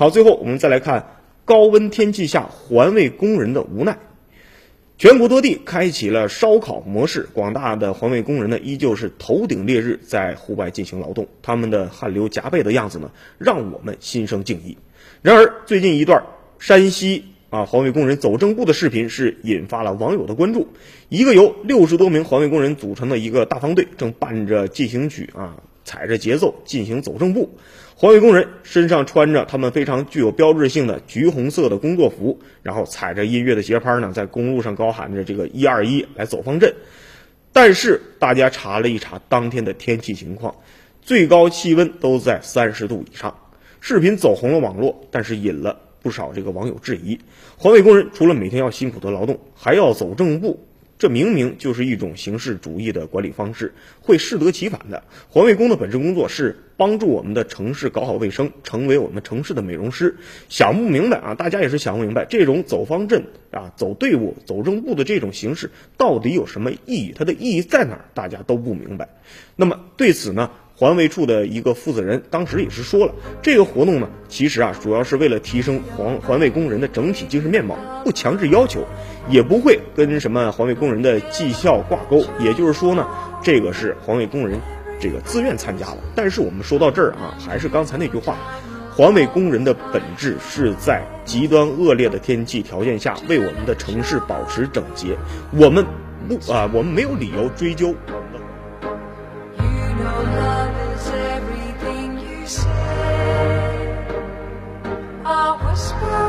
好，最后我们再来看高温天气下环卫工人的无奈。全国多地开启了烧烤模式，广大的环卫工人呢，依旧是头顶烈日在户外进行劳动，他们的汗流浃背的样子呢，让我们心生敬意。然而，最近一段山西啊环卫工人走正步的视频是引发了网友的关注。一个由六十多名环卫工人组成的一个大方队，正伴着进行曲啊，踩着节奏进行走正步。环卫工人身上穿着他们非常具有标志性的橘红色的工作服，然后踩着音乐的节拍呢，在公路上高喊着“这个一二一”来走方阵。但是大家查了一查当天的天气情况，最高气温都在三十度以上。视频走红了网络，但是引了不少这个网友质疑：环卫工人除了每天要辛苦的劳动，还要走正步。这明明就是一种形式主义的管理方式，会适得其反的。环卫工的本职工作是帮助我们的城市搞好卫生，成为我们城市的美容师。想不明白啊，大家也是想不明白，这种走方阵啊、走队伍、走正步的这种形式到底有什么意义？它的意义在哪儿？大家都不明白。那么对此呢？环卫处的一个负责人当时也是说了，这个活动呢，其实啊，主要是为了提升环环卫工人的整体精神面貌，不强制要求，也不会跟什么环卫工人的绩效挂钩。也就是说呢，这个是环卫工人这个自愿参加的。但是我们说到这儿啊，还是刚才那句话，环卫工人的本质是在极端恶劣的天气条件下，为我们的城市保持整洁。我们不啊，我们没有理由追究。whisper